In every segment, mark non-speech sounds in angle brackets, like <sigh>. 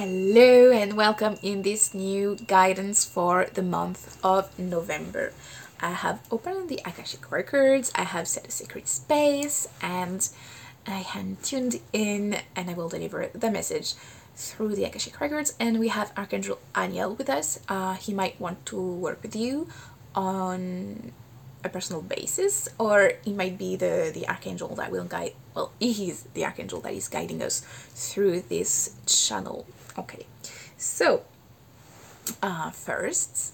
Hello and welcome in this new guidance for the month of November. I have opened the Akashic Records, I have set a sacred space, and I am tuned in and I will deliver the message through the Akashic Records. And we have Archangel Aniel with us. Uh, he might want to work with you on a personal basis, or it might be the, the Archangel that will guide, well, he's the Archangel that is guiding us through this channel. Okay, so uh, first,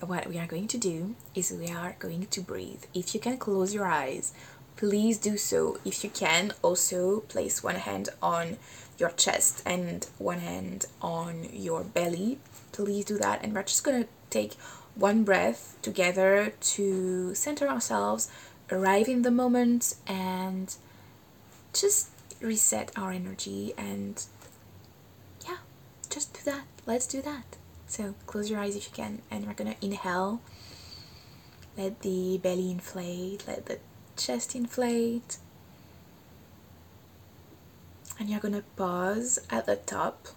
what we are going to do is we are going to breathe. If you can close your eyes, please do so. If you can, also place one hand on your chest and one hand on your belly. Please do that. And we're just going to take one breath together to center ourselves, arrive in the moment, and just reset our energy. And just do that. Let's do that. So close your eyes if you can, and we're gonna inhale. Let the belly inflate, let the chest inflate. And you're gonna pause at the top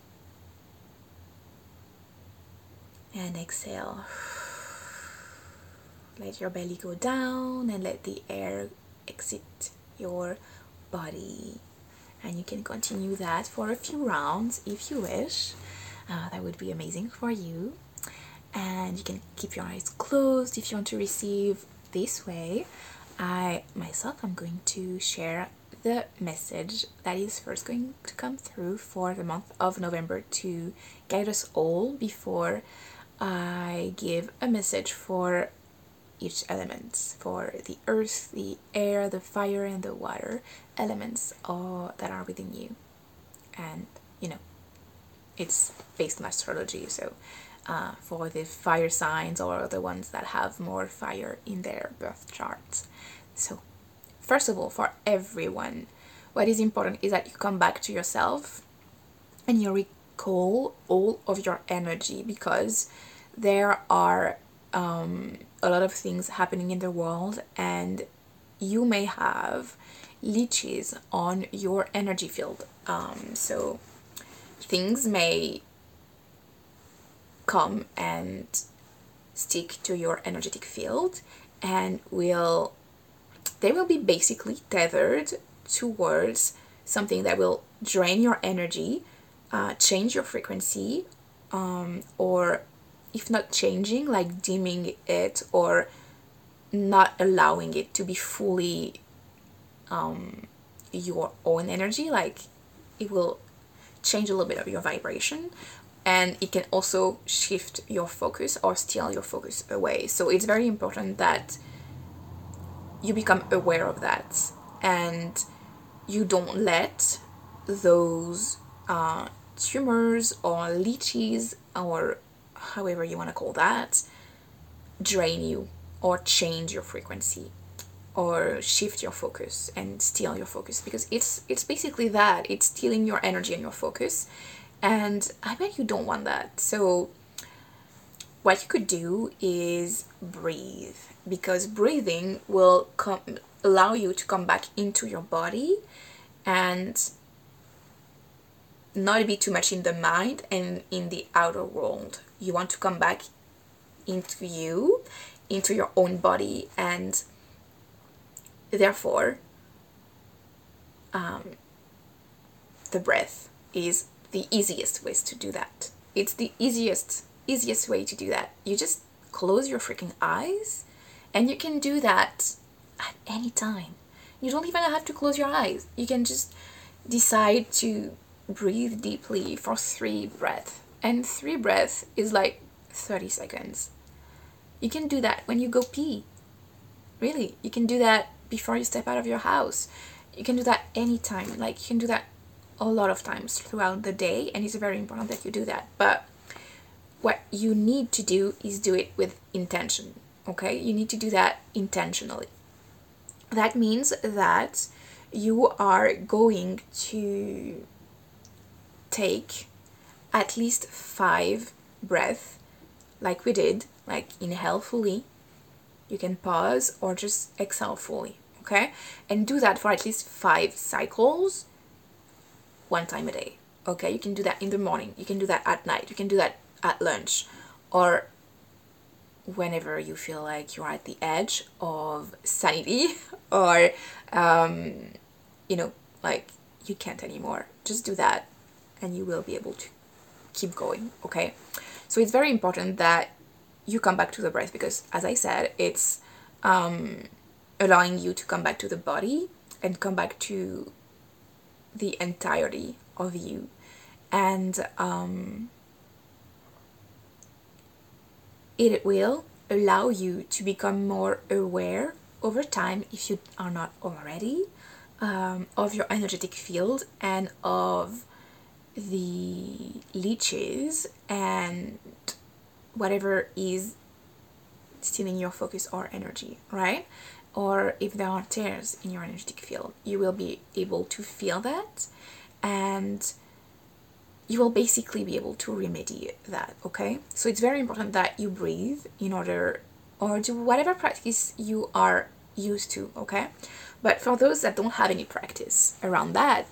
and exhale. Let your belly go down and let the air exit your body. And you can continue that for a few rounds if you wish. Uh, that would be amazing for you. And you can keep your eyes closed if you want to receive this way. I myself i'm going to share the message that is first going to come through for the month of November to guide us all before I give a message for each element for the earth, the air, the fire, and the water elements all that are within you. And you know, it's based on astrology, so uh, for the fire signs or the ones that have more fire in their birth charts. So, first of all, for everyone, what is important is that you come back to yourself and you recall all of your energy because there are um, a lot of things happening in the world and you may have leeches on your energy field. Um, so things may come and stick to your energetic field and will they will be basically tethered towards something that will drain your energy uh, change your frequency um, or if not changing like dimming it or not allowing it to be fully um, your own energy like it will change a little bit of your vibration and it can also shift your focus or steal your focus away. So it's very important that you become aware of that and you don't let those uh, tumors or leeches or however you want to call that, drain you or change your frequency or shift your focus and steal your focus because it's it's basically that it's stealing your energy and your focus and i bet you don't want that so what you could do is breathe because breathing will come allow you to come back into your body and not be too much in the mind and in the outer world. You want to come back into you, into your own body, and therefore, um, the breath is the easiest ways to do that. It's the easiest, easiest way to do that. You just close your freaking eyes, and you can do that at any time. You don't even have to close your eyes. You can just decide to breathe deeply for three breaths. And three breaths is like 30 seconds. You can do that when you go pee. Really, you can do that before you step out of your house. You can do that anytime. Like, you can do that a lot of times throughout the day, and it's very important that you do that. But what you need to do is do it with intention, okay? You need to do that intentionally. That means that you are going to take at least five breaths like we did like inhale fully you can pause or just exhale fully okay? And do that for at least five cycles one time a day Okay, you can do that in the morning, you can do that at night, you can do that at lunch, or whenever you feel like you're at the edge of sanity <laughs> or um, you know like you can't anymore. Just do that and you will be able to keep going okay? So it's very important that you come back to the breath because as i said it's um, allowing you to come back to the body and come back to the entirety of you and um, it will allow you to become more aware over time if you are not already um, of your energetic field and of the leeches and whatever is stealing your focus or energy, right? Or if there are tears in your energetic field, you will be able to feel that and you will basically be able to remedy that, okay? So it's very important that you breathe in order or do whatever practice you are used to, okay? But for those that don't have any practice around that,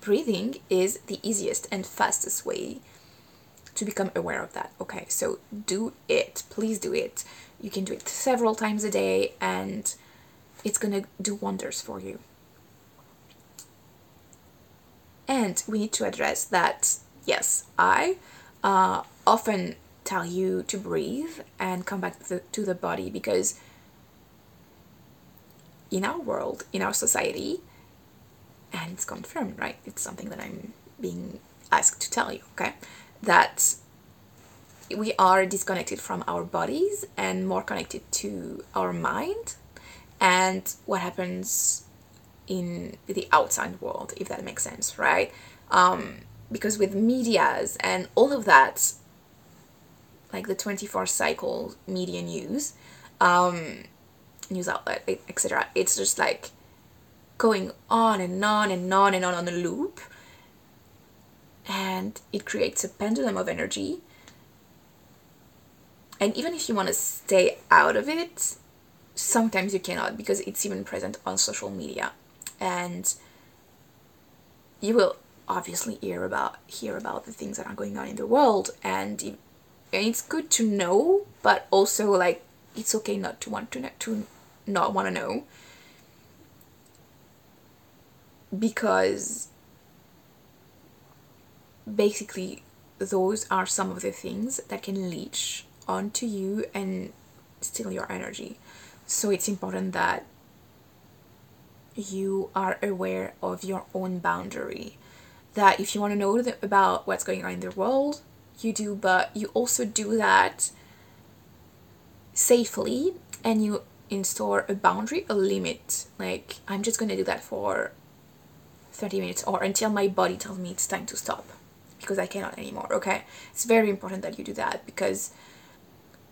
breathing is the easiest and fastest way to become aware of that, okay? So do it, please do it. You can do it several times a day and it's gonna do wonders for you. And we need to address that, yes, I uh, often tell you to breathe and come back to the, to the body because in our world, in our society, and it's confirmed, right? It's something that I'm being asked to tell you, okay? That we are disconnected from our bodies and more connected to our mind and what happens in the outside world, if that makes sense, right? Um, because with medias and all of that, like the 24 cycle media news, um, news outlet, etc., it's just like going on and on and on and on on a loop. And it creates a pendulum of energy. And even if you want to stay out of it, sometimes you cannot because it's even present on social media. And you will obviously hear about hear about the things that are going on in the world and, and it's good to know but also like it's okay not to want to know, to not want to know. Because basically those are some of the things that can leech onto you and steal your energy so it's important that you are aware of your own boundary. That if you want to know about what's going on in the world, you do, but you also do that safely and you install a boundary, a limit. Like, I'm just going to do that for 30 minutes or until my body tells me it's time to stop because I cannot anymore, okay? It's very important that you do that because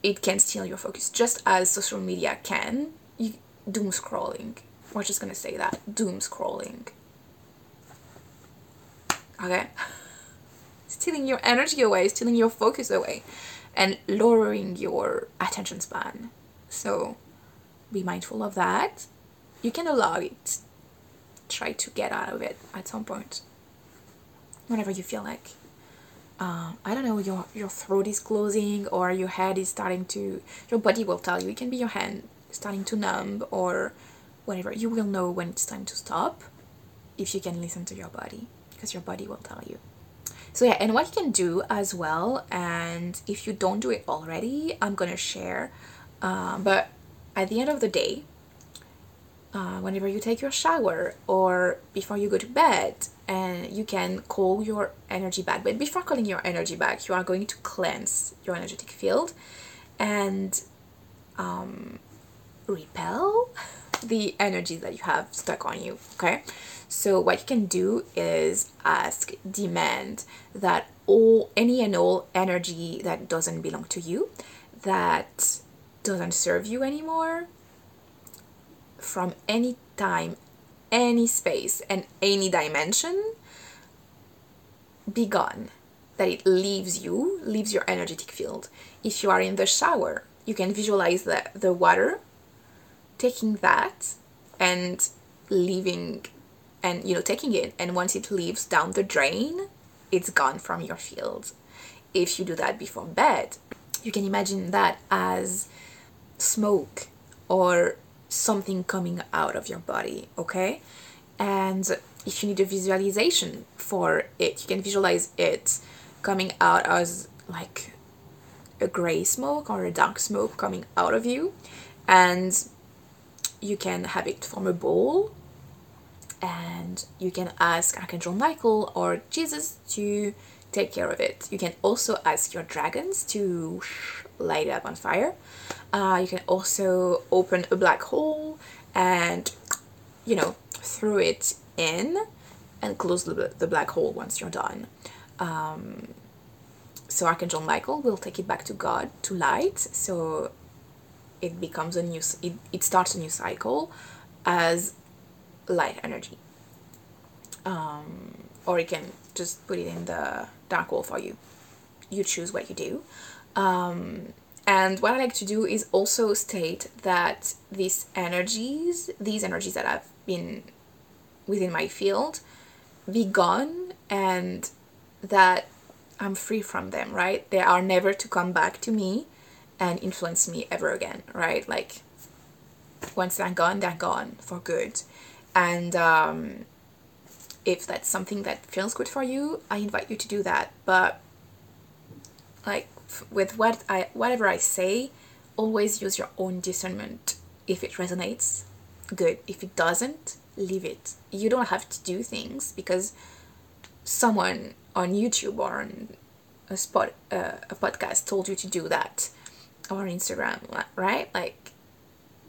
it can steal your focus just as social media can. You doom scrolling. We're just gonna say that. Doom scrolling. Okay? <laughs> Stealing your energy away stealing your focus away and lowering your attention span. So be mindful of that. You can allow it. Try to get out of it at some point. Whenever you feel like uh, I don't know, your, your throat is closing or your head is starting to, your body will tell you. It can be your hand starting to numb or whatever you will know when it's time to stop if you can listen to your body because your body will tell you so yeah and what you can do as well and if you don't do it already i'm gonna share uh, but at the end of the day uh, whenever you take your shower or before you go to bed and you can call your energy back but before calling your energy back you are going to cleanse your energetic field and um, repel the energy that you have stuck on you okay? So what you can do is ask demand that all any and all energy that doesn't belong to you that doesn't serve you anymore from any time any space and any dimension be gone. That it leaves you leaves your energetic field. If you are in the shower you can visualize the, the water taking that and leaving and you know taking it. And once it leaves down the drain it's gone from your field. If you do that before bed you can imagine that as smoke or something coming out of your body okay? And if you need a visualization for it you can visualize it coming out as like a gray smoke or a dark smoke coming out of you and you can have it from a bowl and you can ask Archangel Michael or Jesus to take care of it. You can also ask your dragons to light it up on fire. Uh, you can also open a black hole and, you know, throw it in and close the, the black hole once you're done. Um, so Archangel Michael will take it back to God to light. So it becomes a new, it, it starts a new cycle as light energy. Um, or you can just put it in the dark hole for you. You choose what you do. Um, and what I like to do is also state that these energies, these energies that have been within my field, be gone and that I'm free from them, right? They are never to come back to me and influence me ever again, right? Like once they're gone, they're gone for good. And um, if that's something that feels good for you, I invite you to do that. But like with what I whatever I say, always use your own discernment. If it resonates, good. If it doesn't, leave it. You don't have to do things because someone on YouTube or on a spot uh, a podcast told you to do that or Instagram, right? Like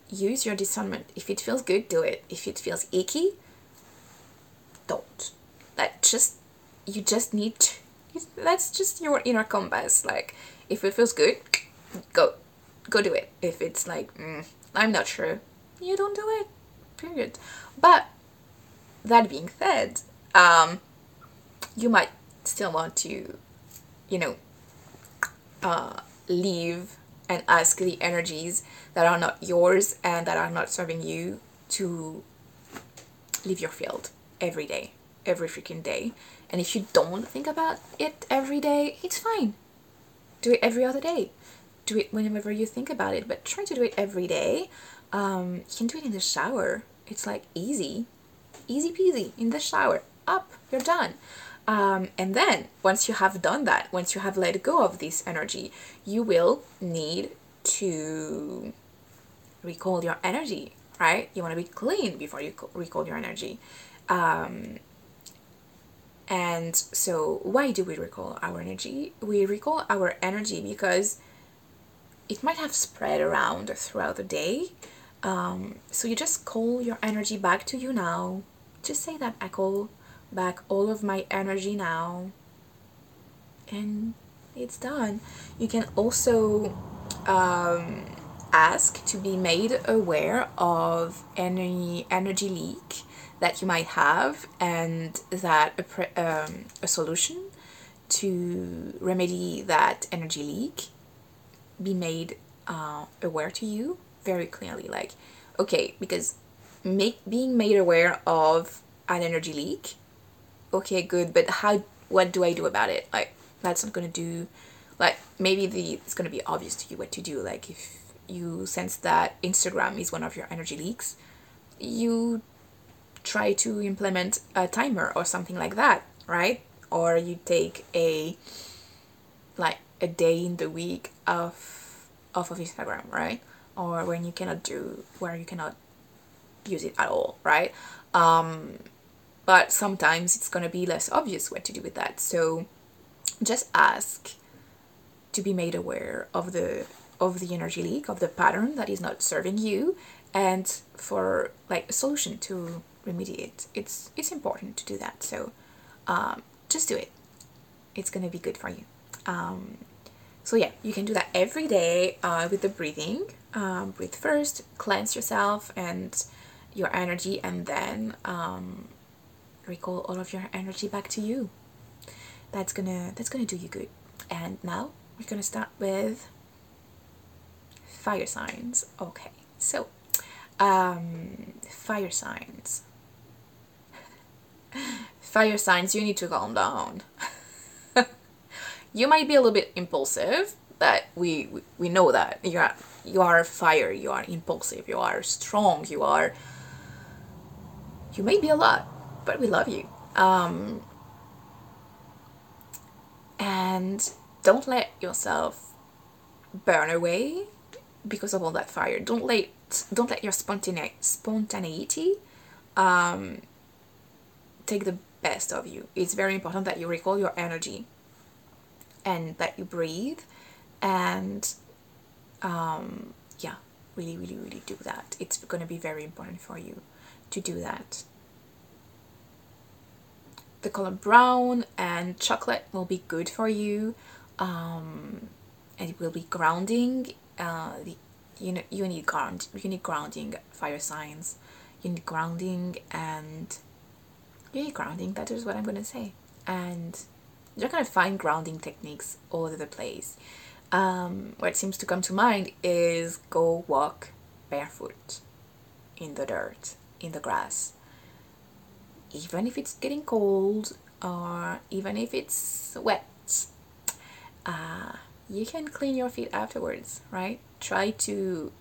use your discernment. If it feels good, do it. If it feels icky, don't. That just you just need to, that's just your inner compass. Like if it feels good, go go do it. If it's like mm, I'm not sure, you don't do it. Period. But that being said, um, you might still want to, you know, uh, leave and ask the energies that are not yours and that are not serving you to leave your field every day, every freaking day. And if you don't think about it every day, it's fine. Do it every other day. Do it whenever you think about it, but try to do it every day. Um, you can do it in the shower. It's like easy, easy peasy in the shower. Up, you're done. Um, and then once you have done that, once you have let go of this energy, you will need to recall your energy, right? You want to be clean before you recall your energy. Um, and so, why do we recall our energy? We recall our energy because it might have spread around throughout the day. Um, so, you just call your energy back to you now. Just say that I call back all of my energy now. And it's done. You can also um, ask to be made aware of any energy leak that you might have and that a, pre- um, a solution to remedy that energy leak be made uh, aware to you very clearly. Like okay because make being made aware of an energy leak okay good but how what do i do about it? Like that's not to do like maybe the it's to be obvious to you what to do. Like if you sense that instagram is one of your energy leaks you try to implement a timer or something like that right? Or you take a like a day in the week of off of instagram right? Or when you cannot do where you cannot use it at all right? Um but sometimes it's to be less obvious what to do with that. So just ask to be made aware of the of the energy leak of the pattern that is not serving you and for like a solution to remediate. It's it's important to do that so um, just do it. It's gonna be good for you. Um, so yeah you can do that every day uh, with the breathing um, breathe first cleanse yourself and your energy and then um, recall all of your energy back to you. That's gonna that's gonna do you good. And now we're gonna start with fire signs. Okay, so um, fire signs. Fire signs, you need to calm down. <laughs> you might be a little bit impulsive, but we, we, know that. You are, you are fire, you are impulsive, you are strong, you are... You may be a lot, but we love you. Um, and don't let yourself burn away because of all that fire. Don't let don't let your spontane spontaneity um, take the best of you. It's very important that you recall your energy and that you breathe and um, yeah, really, really, really do that. It's going to be very important for you to do that. The color brown and chocolate will be good for you. Um, and it will be grounding. Uh, the, you know, you need ground. You need grounding. Fire signs. You need grounding and you grounding. That is what I'm gonna say. And you're gonna find grounding techniques all over the place. Um, what seems to come to mind is go walk barefoot in the dirt, in the grass. Even if it's getting cold or even if it's wet, uh, you can clean your feet afterwards, right? Try to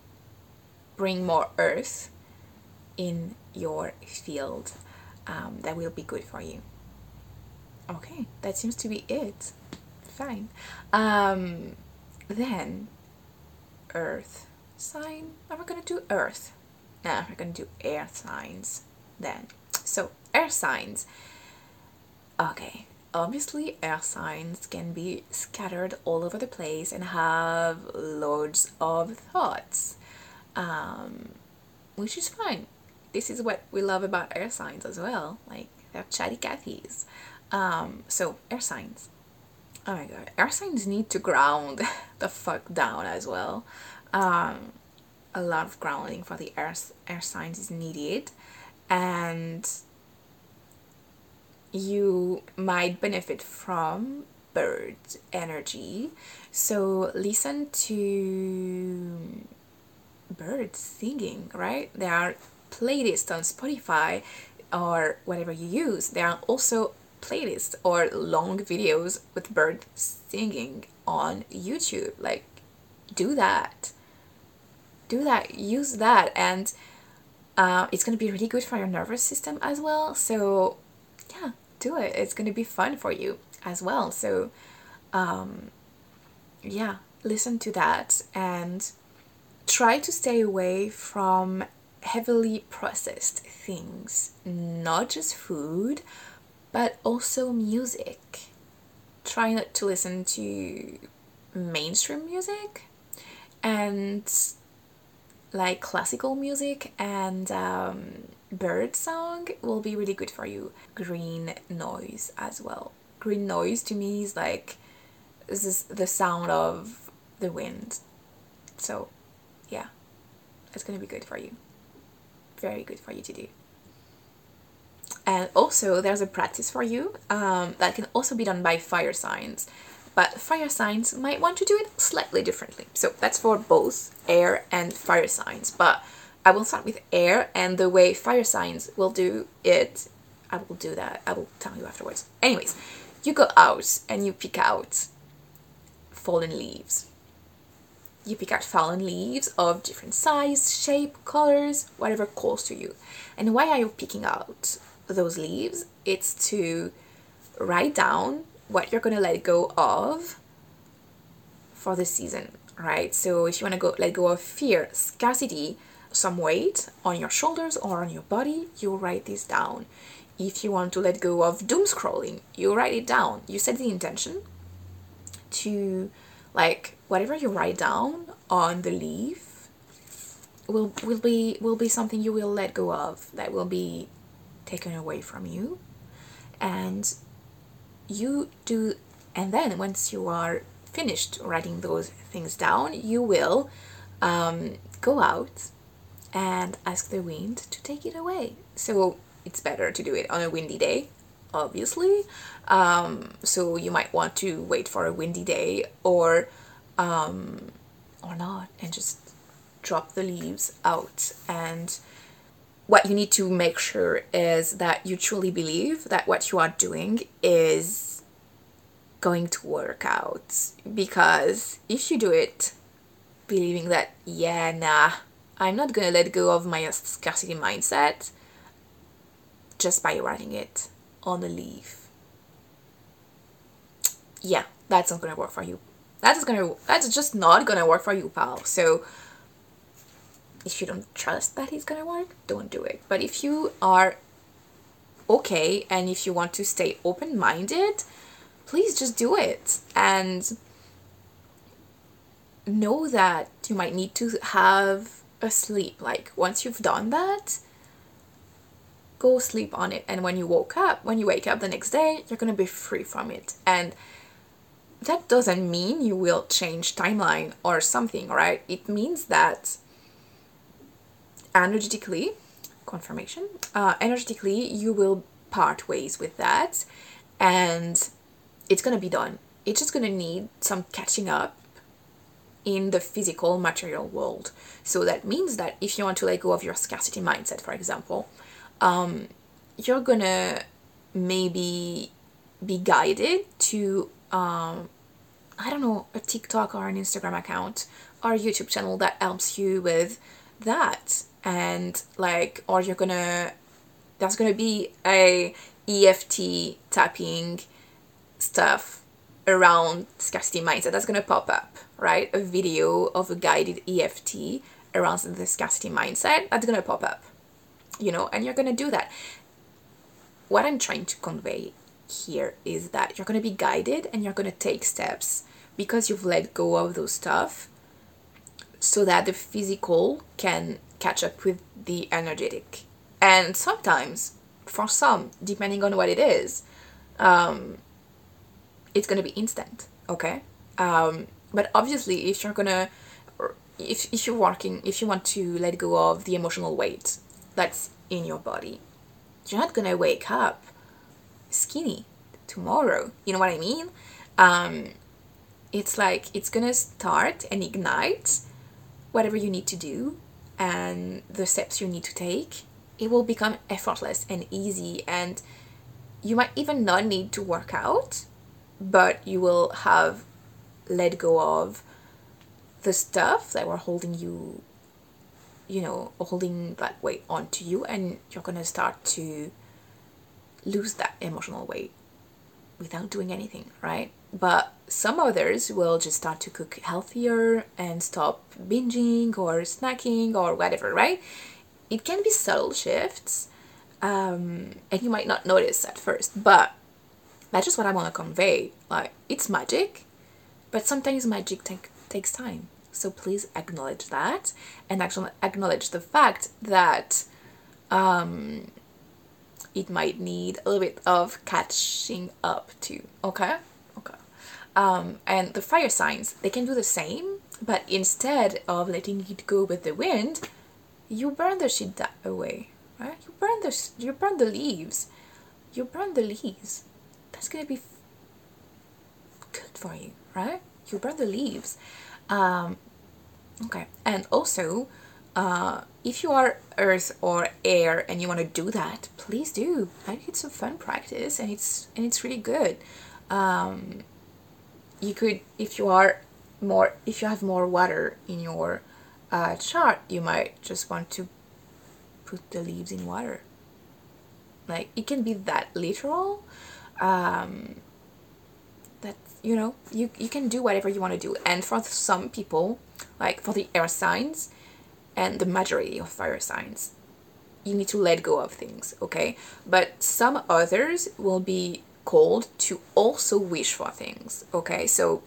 bring more earth in your field. Um, that will be good for you. Okay, that seems to be it. Fine. Um, then, earth sign. Are we gonna do earth? Nah, we're gonna do air signs then. So, air signs. Okay, obviously air signs can be scattered all over the place and have loads of thoughts um, which is fine this is what we love about air signs as well like they're chatty Cathys um, so air signs oh my god air signs need to ground <laughs> the fuck down as well um, a lot of grounding for the air, air signs is needed and you might benefit from bird energy. So listen to birds singing, right? There are playlists on Spotify or whatever you use. There are also playlists or long videos with birds singing on YouTube. Like, do that. Do that. Use that. And uh, it's going to be really good for your nervous system as well. So, yeah, do it. It's going to be fun for you as well. So, um, yeah, listen to that and try to stay away from heavily processed things, not just food, but also music. Try not to listen to mainstream music and like classical music and um, bird song will be really good for you. Green noise as well. Green noise to me is like this is the sound of the wind. So yeah, it's gonna be good for you. Very good for you to do. And also there's a practice for you um, that can also be done by fire signs but fire signs might want to do it slightly differently. So that's for both air and fire signs, but I will start with air and the way fire signs will do it, I will do that. I will tell you afterwards. Anyways, you go out and you pick out fallen leaves. You pick out fallen leaves of different size, shape, colors, whatever calls to you. And why are you picking out those leaves? It's to write down what you're gonna let go of for this season, right? So if you wanna go let go of fear, scarcity, some weight on your shoulders or on your body, you write this down. If you want to let go of doom scrolling, you write it down. You set the intention to like whatever you write down on the leaf will will be will be something you will let go of that will be taken away from you. And you do and then once you are finished writing those things down you will um, go out and ask the wind to take it away. So it's better to do it on a windy day obviously. Um, so you might want to wait for a windy day or um, or not and just drop the leaves out and what you need to make sure is that you truly believe that what you are doing is going to work out. Because if you do it believing that, yeah, nah, I'm not gonna let go of my scarcity mindset just by writing it on a leaf. Yeah, that's not gonna work for you. That's gonna that's just not gonna work for you, pal. So if you don't trust that it's gonna work, don't do it. But if you are okay and if you want to stay open minded, please just do it and know that you might need to have a sleep. Like once you've done that, go sleep on it. And when you woke up, when you wake up the next day, you're gonna be free from it. And that doesn't mean you will change timeline or something, right? It means that energetically, confirmation, uh, energetically, you will part ways with that and it's gonna be done. It's just gonna need some catching up in the physical material world. So that means that if you want to let go of your scarcity mindset, for example, um, you're gonna maybe be guided to um, I don't know a TikTok or an Instagram account or a YouTube channel that helps you with that. And like or you're gonna that's gonna be a EFT tapping stuff around scarcity mindset that's gonna pop up right? A video of a guided EFT around the scarcity mindset that's gonna pop up you know and you're gonna do that. What I'm trying to convey here is that you're gonna be guided and you're gonna take steps because you've let go of those stuff so that the physical can catch up with the energetic. And sometimes, for some, depending on what it is, um, it's gonna be instant, okay? Um, but obviously, if you're gonna, if, if you're working, if you want to let go of the emotional weight that's in your body, you're not gonna wake up skinny tomorrow. You know what I mean? Um, it's like it's gonna start and ignite whatever you need to do and the steps you need to take, it will become effortless and easy. And you might even not need to work out, but you will have let go of the stuff that were holding you, you know, holding that weight onto you, and you're gonna start to lose that emotional weight without doing anything, right? but some others will just start to cook healthier and stop binging or snacking or whatever, right? It can be subtle shifts, um, and you might not notice at first, but that's just what I want to convey. Like, it's magic, but sometimes magic take, takes time. So please acknowledge that and actually acknowledge the fact that um, it might need a little bit of catching up to, okay? Um, and the fire signs, they can do the same, but instead of letting it go with the wind, you burn the shit away, right? You burn the you burn the leaves, you burn the leaves. That's gonna be good for you, right? You burn the leaves. Um, okay, and also, uh, if you are earth or air and you want to do that, please do. I think it's a fun practice and it's and it's really good. Um, you could if you are more if you have more water in your uh, chart you might just want to put the leaves in water like it can be that literal um, that you know you, you can do whatever you want to do and for some people like for the air signs and the majority of fire signs you need to let go of things okay but some others will be called to also wish for things. Okay, so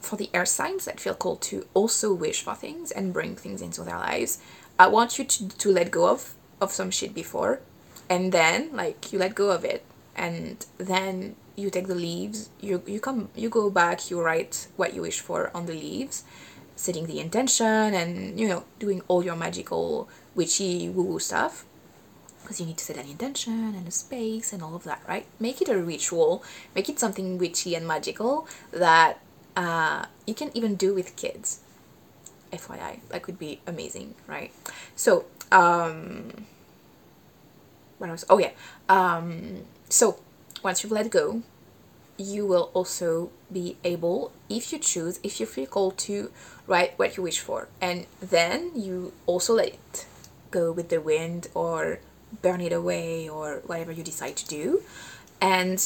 for the air signs that feel called to also wish for things and bring things into their lives, I want you to, to let go of, of some shit before and then like you let go of it and then you take the leaves you you come you go back you write what you wish for on the leaves setting the intention and you know doing all your magical witchy woo woo stuff because you need to set an intention and a space and all of that, right? Make it a ritual, make it something witchy and magical that uh, you can even do with kids. FYI, that could be amazing, right? So um what else oh yeah um so once you've let go you will also be able if you choose if you feel called to write what you wish for and then you also let it go with the wind or burn it away or whatever you decide to do. And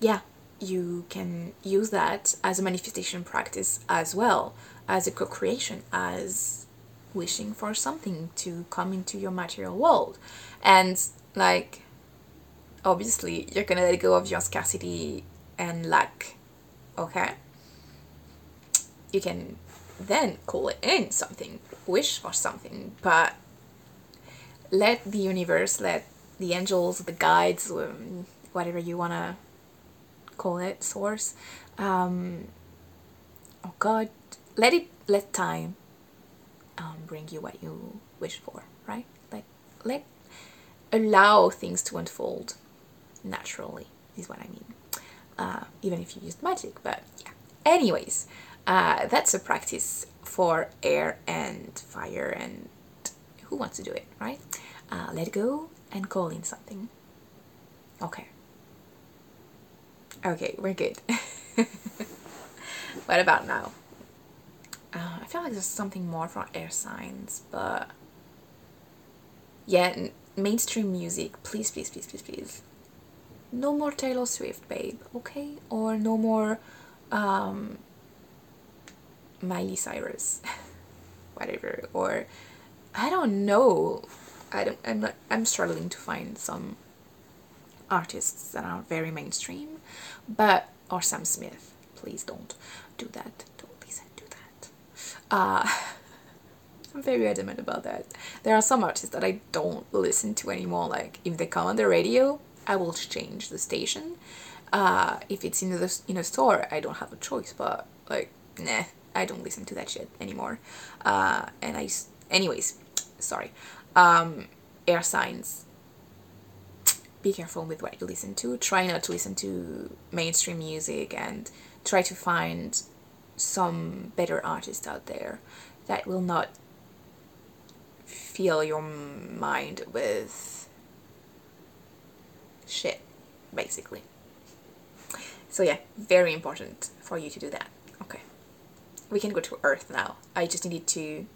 yeah you can use that as a manifestation practice as well as a co-creation as wishing for something to come into your material world. And like obviously you're gonna let go of your scarcity and lack okay you can then call it in something wish for something but let the universe let the angels the guides um, whatever you want to call it source um, oh god let it let time um, bring you what you wish for right? Like let allow things to unfold naturally is what I mean. Uh, even if you used magic but yeah. Anyways uh, that's a practice for air and fire and who wants to do it right? Uh, let go and call in something. Okay. Okay we're good. <laughs> What about now? Uh, I feel like there's something more for air signs but yeah mainstream music. Please please please please please. No more Taylor Swift, babe, okay? Or no more um, Miley Cyrus, <laughs> whatever. Or I don't know. I don't. I'm not. I'm struggling to find some artists that are very mainstream, but or Sam Smith. Please don't do that. Don't listen to that. Uh, <laughs> I'm very adamant about that. There are some artists that I don't listen to anymore. Like if they come on the radio, I will change the station. Uh, if it's in the in a store, I don't have a choice. But like, nah, I don't listen to that shit anymore. Uh, and I, anyways, sorry. Um, air signs. Be careful with what you listen to. Try not to listen to mainstream music and try to find some better artists out there that will not fill your mind with shit, basically. So yeah, very important for you to do that. Okay. We can go to Earth now. I just needed to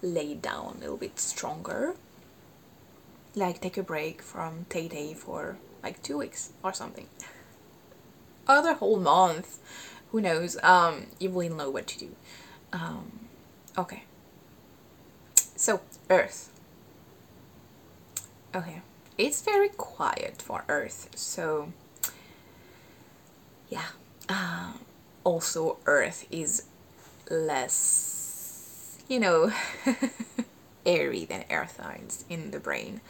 lay down a little bit stronger. Like take a break from Tay Tay for like two weeks or something. Other whole month. Who knows? Um, you will know what to do. Um, okay. So, Earth. Okay it's very quiet for Earth. So yeah. Uh, also, Earth is less, you know, <laughs> airy than air signs in the brain,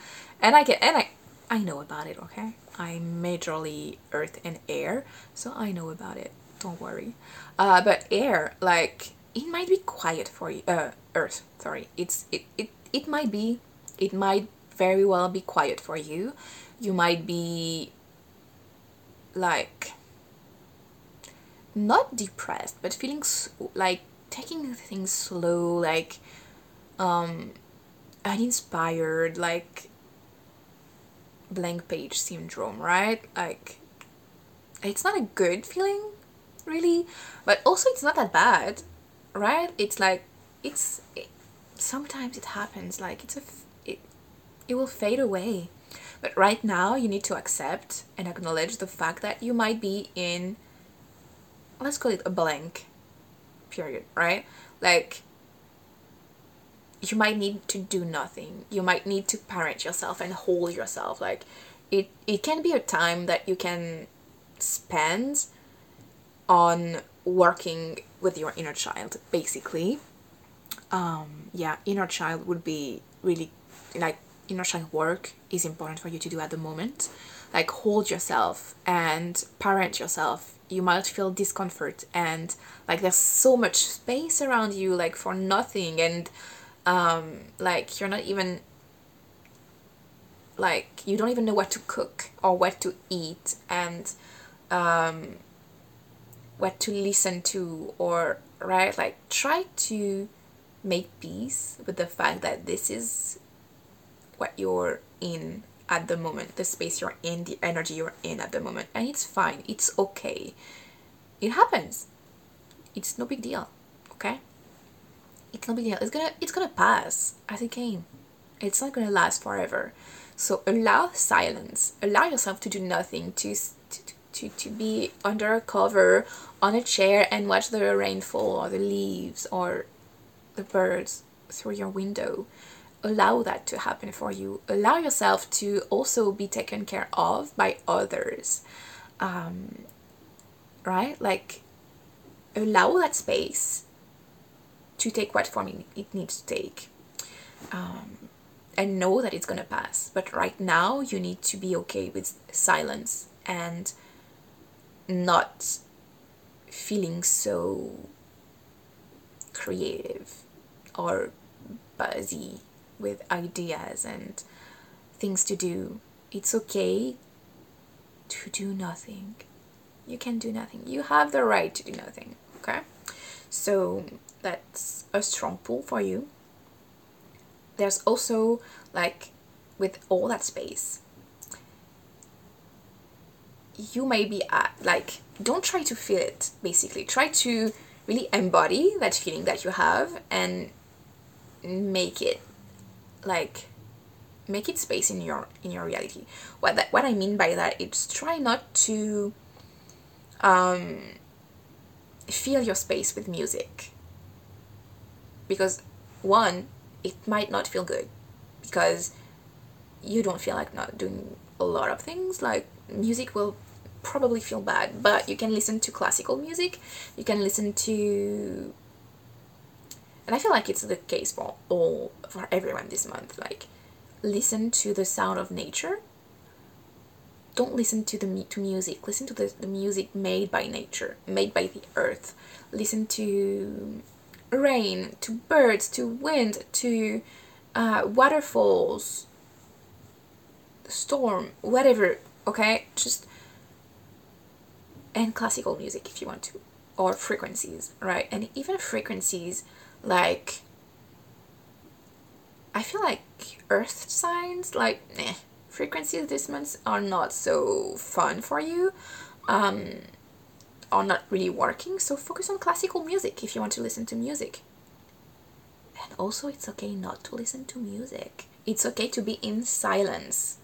and I get and I I know about it. Okay, I'm majorly Earth and air, so I know about it. Don't worry. Uh, but air, like it might be quiet for you. Uh, Earth, sorry. It's it it it might be. It might very well be quiet for you. You might be like not depressed, but feeling like taking things slow, like um, uninspired, like blank page syndrome, right? Like it's not a good feeling, really, but also it's not that bad, right? It's like it's it, sometimes it happens. Like it's a it will fade away. But right now, you need to accept and acknowledge the fact that you might be in, let's call it a blank period, right? Like, you might need to do nothing. You might need to parent yourself and hold yourself. Like, it, it can be a time that you can spend on working with your inner child, basically. Um, yeah, inner child would be really like inner child work is important for you to do at the moment. Like hold yourself and parent yourself. You might feel discomfort and like there's so much space around you like for nothing and um like you're not even like you don't even know what to cook or what to eat and um what to listen to or right like try to make peace with the fact that this is what you're in at the moment, the space you're in, the energy you're in at the moment. And it's fine, it's okay. It happens. It's no big deal. Okay? It's no big deal. It's gonna it's gonna pass as it came. It's not gonna last forever. So allow silence. Allow yourself to do nothing, to to, to, to be under a cover on a chair and watch the rainfall or the leaves or the birds through your window allow that to happen for you. Allow yourself to also be taken care of by others. Um, right? Like, allow that space to take what form it needs to take. Um, and know that it's going to pass. But right now, you need to be okay with silence and not feeling so creative or buzzy with ideas and things to do. It's okay to do nothing. You can do nothing. You have the right to do nothing. Okay? So that's a strong pull for you. There's also like with all that space, you may be at like don't try to feel it basically. Try to really embody that feeling that you have and make it like make it space in your in your reality. What that what i mean by that is try not to um fill your space with music. Because one it might not feel good. Because you don't feel like not doing a lot of things like music will probably feel bad. But you can listen to classical music. You can listen to and I feel like it's the case for all for everyone this month. Like, listen to the sound of nature. Don't listen to the to music. Listen to the, the music made by nature, made by the earth. Listen to rain, to birds, to wind, to uh, waterfalls, storm, whatever. Okay, just and classical music if you want to, or frequencies, right? And even frequencies like I feel like earth signs like eh, frequencies this month are not so fun for you um are not really working so focus on classical music if you want to listen to music. And also it's okay not to listen to music. It's okay to be in silence.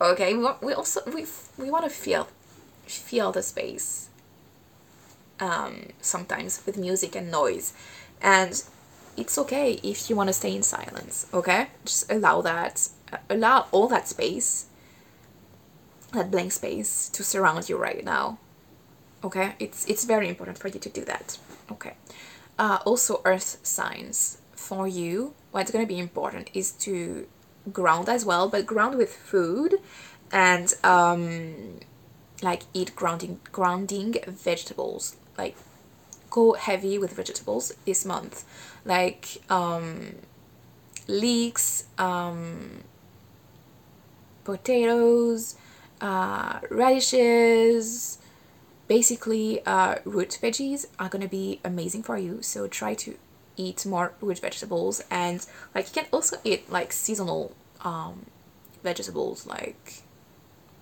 Okay we, want, we also we, we want to feel feel the space um, sometimes with music and noise and it's okay if you want to stay in silence okay? Just allow that allow all that space that blank space to surround you right now okay? It's it's very important for you to do that okay? Uh, also earth signs for you what's going to be important is to ground as well but ground with food and um like eat grounding grounding vegetables like go heavy with vegetables this month. Like um, leeks um, potatoes uh, radishes basically uh, root veggies are gonna be amazing for you. So try to eat more root vegetables and like you can also eat like seasonal um, vegetables like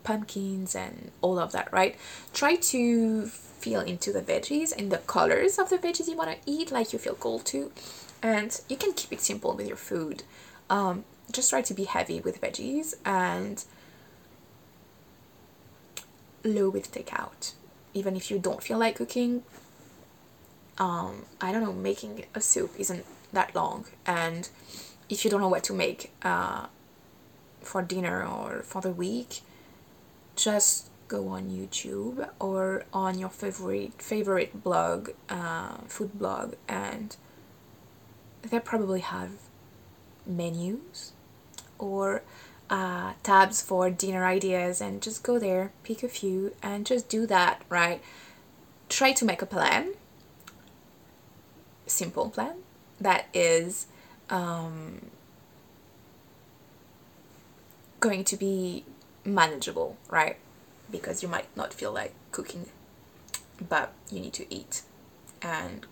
pumpkins and all of that right? Try to feel into the veggies and the colors of the veggies you want to eat like you feel cold to and you can keep it simple with your food. Um, just try to be heavy with veggies and low with takeout. Even if you don't feel like cooking um, I don't know making a soup isn't that long. And if you don't know what to make uh, for dinner or for the week just go on YouTube or on your favorite favorite blog, uh, food blog, and they probably have menus or uh, tabs for dinner ideas, and just go there, pick a few, and just do that. Right? Try to make a plan, simple plan that is um, going to be manageable, right? because you might not feel like cooking but you need to eat. And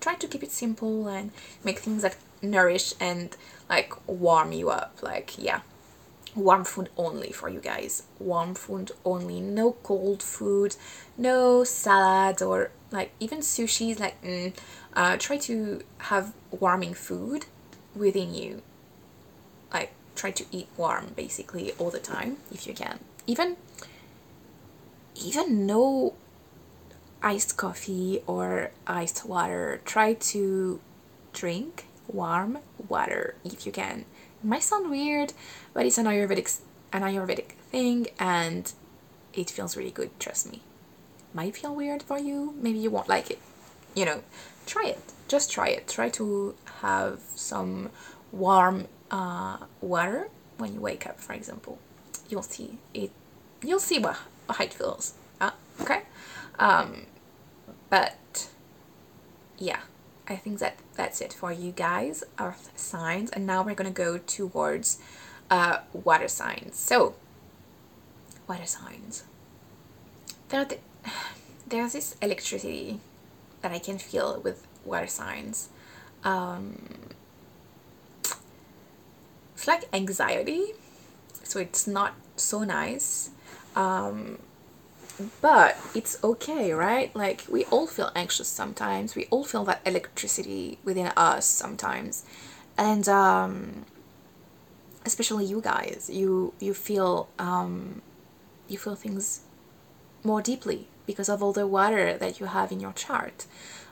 try to keep it simple and make things that nourish and like warm you up. Like yeah warm food only for you guys. Warm food only. No cold food no salad or like even sushi like mm, uh, try to have warming food within you. Like try to eat warm basically all the time if you can. Even even no iced coffee or iced water. Try to drink warm water if you can. It might sound weird but it's an ayurvedic an ayurvedic thing and it feels really good trust me. Might feel weird for you maybe you won't like it. You know try it. Just try it. Try to have some warm uh, water when you wake up for example. You'll see it you'll see what, it feels. Uh, okay? Um, but yeah. I think that that's it for you guys earth signs. And now we're gonna go towards uh, water signs. So water signs. There the, there's this electricity that I can feel with water signs. Um, it's like anxiety so it's not so nice. Um, but it's okay right? Like we all feel anxious sometimes. We all feel that electricity within us sometimes. And um, especially you guys you you feel um, you feel things more deeply because of all the water that you have in your chart.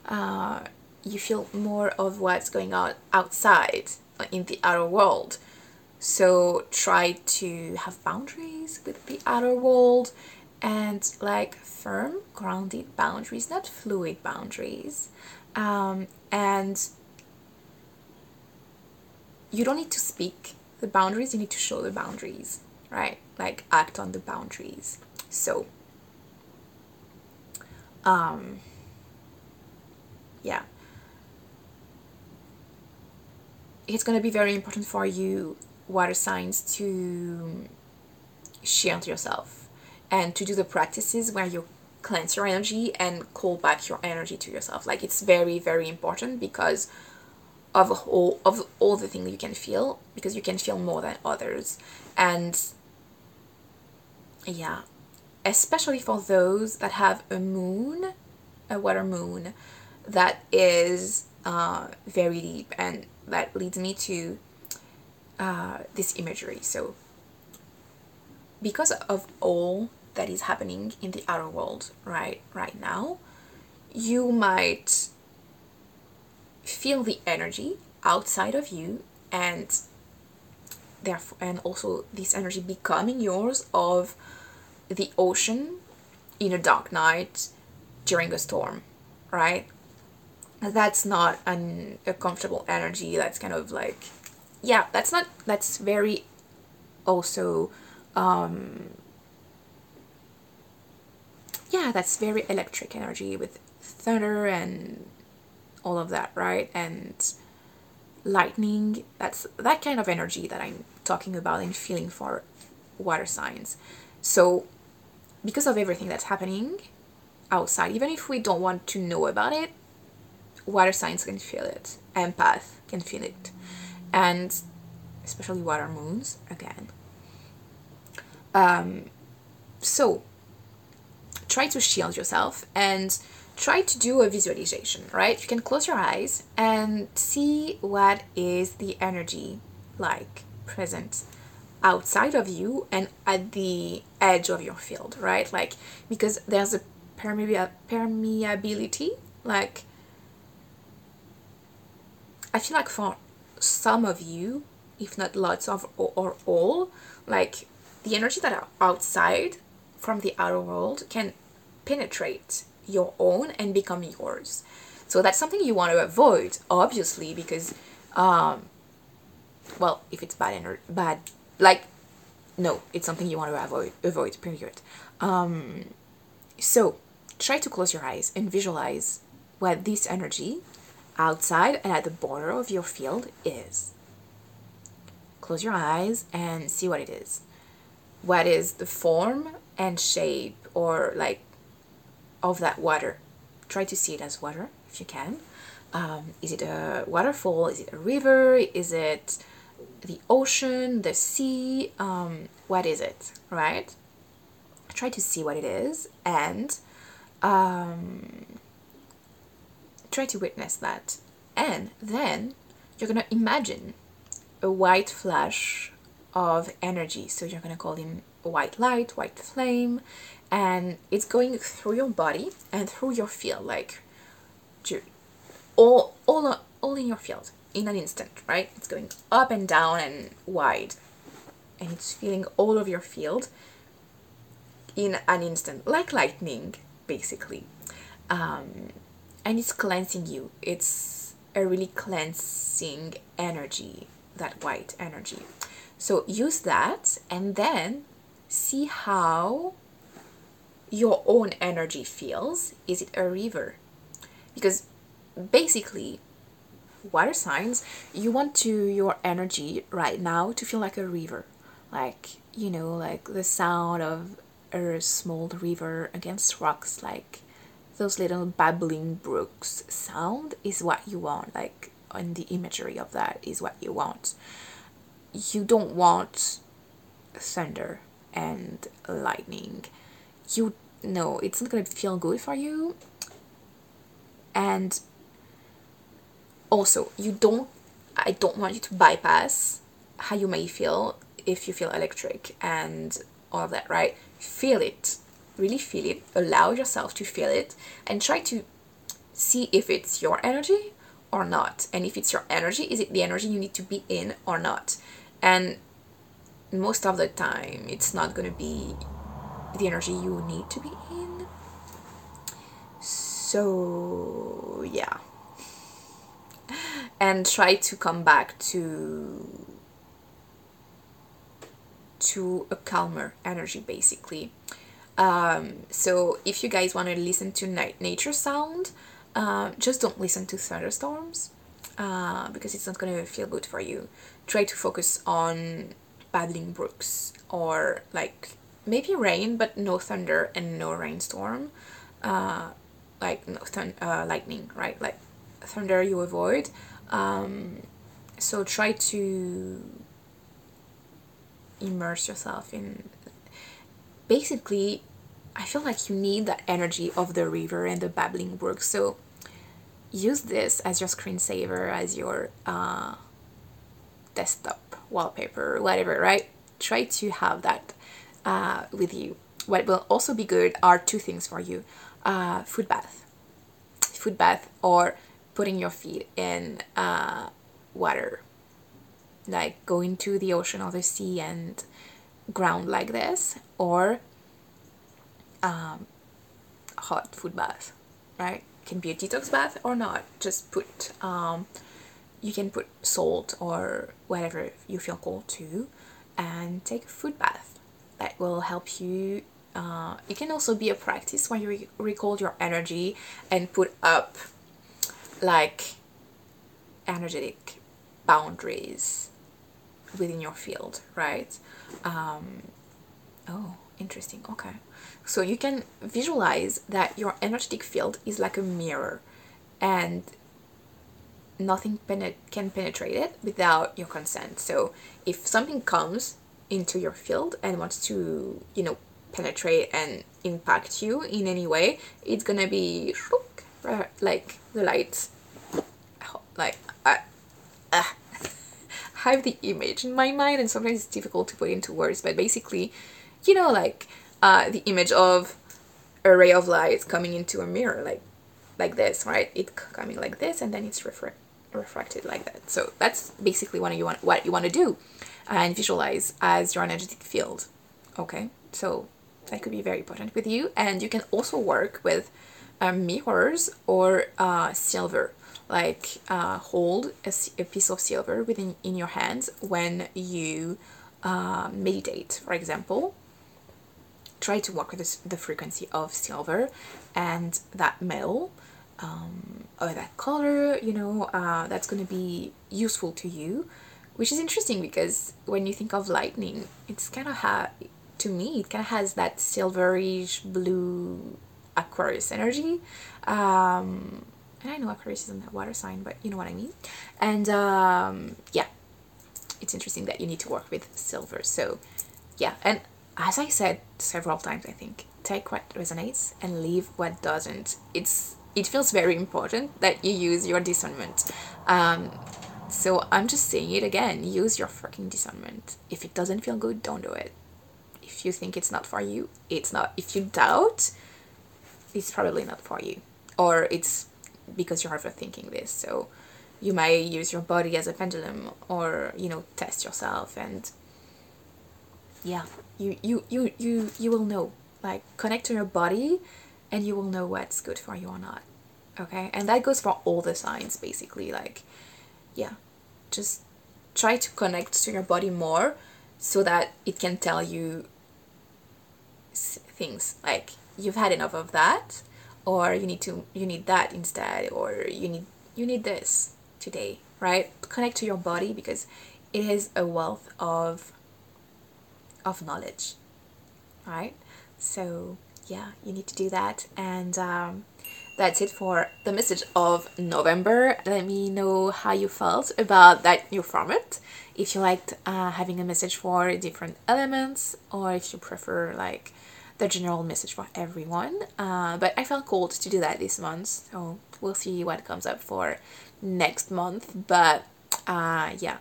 Uh, you feel more of what's going on outside in the outer world so try to have boundaries with the outer world and like firm, grounded boundaries, not fluid boundaries. Um, and you don't need to speak the boundaries, you need to show the boundaries, right? Like act on the boundaries. So, um, yeah. It's going to be very important for you water signs to shield yourself and to do the practices where you cleanse your energy and call back your energy to yourself. Like it's very very important because of all of all the things you can feel because you can feel more than others. And yeah especially for those that have a moon a water moon that is uh, very deep and that leads me to uh, this imagery. So, because of all that is happening in the outer world right right now, you might feel the energy outside of you and therefore and also this energy becoming yours of the ocean in a dark night during a storm right that's not an, a comfortable energy that's kind of like yeah, that's not, that's very also, um, yeah, that's very electric energy with thunder and all of that, right? And lightning, that's that kind of energy that I'm talking about and feeling for water signs. So, because of everything that's happening outside, even if we don't want to know about it, water signs can feel it, empath can feel it and especially water moons again. Um, so try to shield yourself and try to do a visualization, right? You can close your eyes and see what is the energy like present outside of you and at the edge of your field, right? Like, because there's a permeability, like, I feel like for some of you, if not lots of or all, like the energy that are outside from the outer world can penetrate your own and become yours. So that's something you want to avoid, obviously, because, um, well, if it's bad energy, bad, like, no, it's something you want to avoid, avoid, period. Um, so try to close your eyes and visualize what this energy outside and at the border of your field is. Close your eyes and see what it is. What is the form and shape or like of that water? Try to see it as water if you can. Um, is it a waterfall? Is it a river? Is it the ocean, the sea? Um, what is it, right? Try to see what it is and um, try to witness that. And then you're gonna imagine a white flash of energy. So you're gonna call in white light, white flame, and it's going through your body and through your field, like all all all in your field in an instant, right? It's going up and down and wide, and it's filling all of your field in an instant, like lightning, basically. Um, and it's cleansing you. It's a really cleansing energy, that white energy. So use that and then see how your own energy feels. Is it a river? Because basically, water signs, you want to your energy right now to feel like a river. Like, you know, like the sound of a small river against rocks, like those little babbling brooks sound is what you want. Like, and the imagery of that is what you want. You don't want thunder and lightning. You know it's not gonna feel good for you. And also, you don't. I don't want you to bypass how you may feel if you feel electric and all of that, right? Feel it, really feel it. Allow yourself to feel it, and try to see if it's your energy or not. And if it's your energy, is it the energy you need to be in or not? And most of the time it's not going to be the energy you need to be in so yeah <laughs> and try to come back to to a calmer energy basically um, so if you guys want to listen to night nature sound uh, just don't listen to thunderstorms uh, because it's not going to feel good for you. Try to focus on babbling brooks or like maybe rain but no thunder and no rainstorm. Uh, like no thun- uh, lightning right? Like thunder you avoid. Um, so try to immerse yourself in basically i feel like you need that energy of the river and the babbling brook so use this as your screensaver as your uh, desktop wallpaper, whatever, right? Try to have that uh, with you. What will also be good are two things for you uh, food bath. Food bath or putting your feet in uh, water. Like going to the ocean or the sea and ground like this, or um, hot food bath, right? Can be a detox bath or not. Just put um, you can put salt or whatever you feel called to and take a food bath that will help you uh, it can also be a practice where you re- record your energy and put up like energetic boundaries within your field right um, interesting okay so you can visualize that your energetic field is like a mirror and nothing can penetrate it without your consent. So if something comes into your field and wants to, you know, penetrate and impact you in any way, it's gonna be like the light, like <laughs> I, uh, have the image in my mind, and sometimes it's difficult to put into words. But basically, you know, like uh, the image of a ray of light coming into a mirror, like like this, right? It coming like this, and then it's refracted refracted like that. So that's basically what you want what you want to do and visualize as your energetic field. Okay, so that could be very important with you, and you can also work with uh, mirrors or uh, silver. Like uh, hold a, a, piece of silver within in your hands when you uh, meditate, for example. Try to work with this, the frequency of silver and that metal um, or that color, you know, uh, that's going to be useful to you, which is interesting because when you think of lightning, it's kind of ha- to me, it kind of has that silverish blue Aquarius energy. Um, and I know Aquarius isn't a water sign, but you know what I mean. And um, yeah, it's interesting that you need to work with silver. So yeah, and as I said several times, I think take what resonates and leave what doesn't. It's it feels very important that you use your discernment. Um, so I'm just saying it again. Use your freaking discernment. If it doesn't feel good, don't do it. If you think it's not for you, it's not. If you doubt, it's probably not for you, or it's because you're overthinking this. So you might use your body as a pendulum, or you know, test yourself, and yeah, you you you you you will know. Like connect to your body, and you will know what's good for you or not. Okay, and that goes for all the signs basically. Like, yeah, just try to connect to your body more so that it can tell you things like you've had enough of that or you need to you need that instead or you need you need this today right connect to your body because it is a wealth of of knowledge right so yeah you need to do that and um, that's it for the message of November. Let me know how you felt about that new format. If you liked uh, having a message for different elements or if you prefer like the general message for everyone. Uh, but I felt called to do that this month, so we'll see what comes up for next month. But uh, yeah,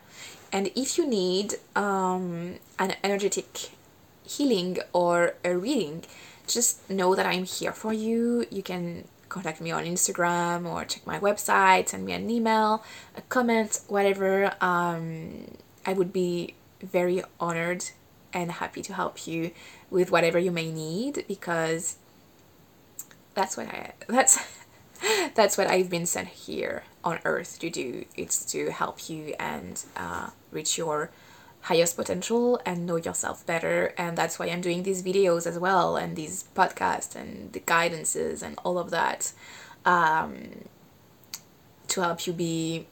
and if you need um, an energetic healing or a reading, just know that I'm here for you. You can contact me on Instagram or check my website, send me an email, a comment, whatever. Um, I would be very honored and happy to help you with whatever you may need because that's what I <laughs> that's that's what I've been sent here on earth to do. It's to help you and uh, reach your highest potential and know yourself better. And that's why I'm doing these videos as well and these podcasts and the guidances and all of that um, to help you be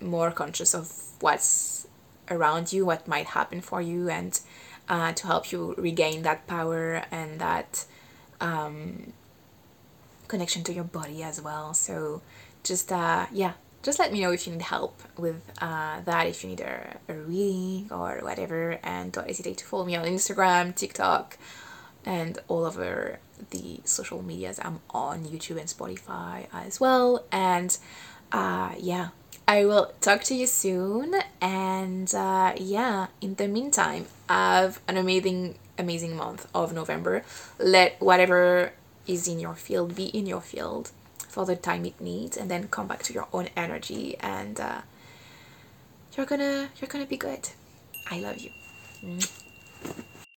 more conscious of what's around you, what might happen for you, and uh, to help you regain that power and that um, connection to your body as well. So just uh, yeah, just let me know if you need help with uh, that, if you need a, a reading or whatever, and don't hesitate to follow me on Instagram, TikTok, and all over the social medias. I'm on YouTube and Spotify as well. And uh, yeah, I will talk to you soon. And uh, yeah, in the meantime, have an amazing, amazing month of November. Let whatever is in your field be in your field for the time it needs and then come back to your own energy and uh, you're gonna you're gonna be good. I love you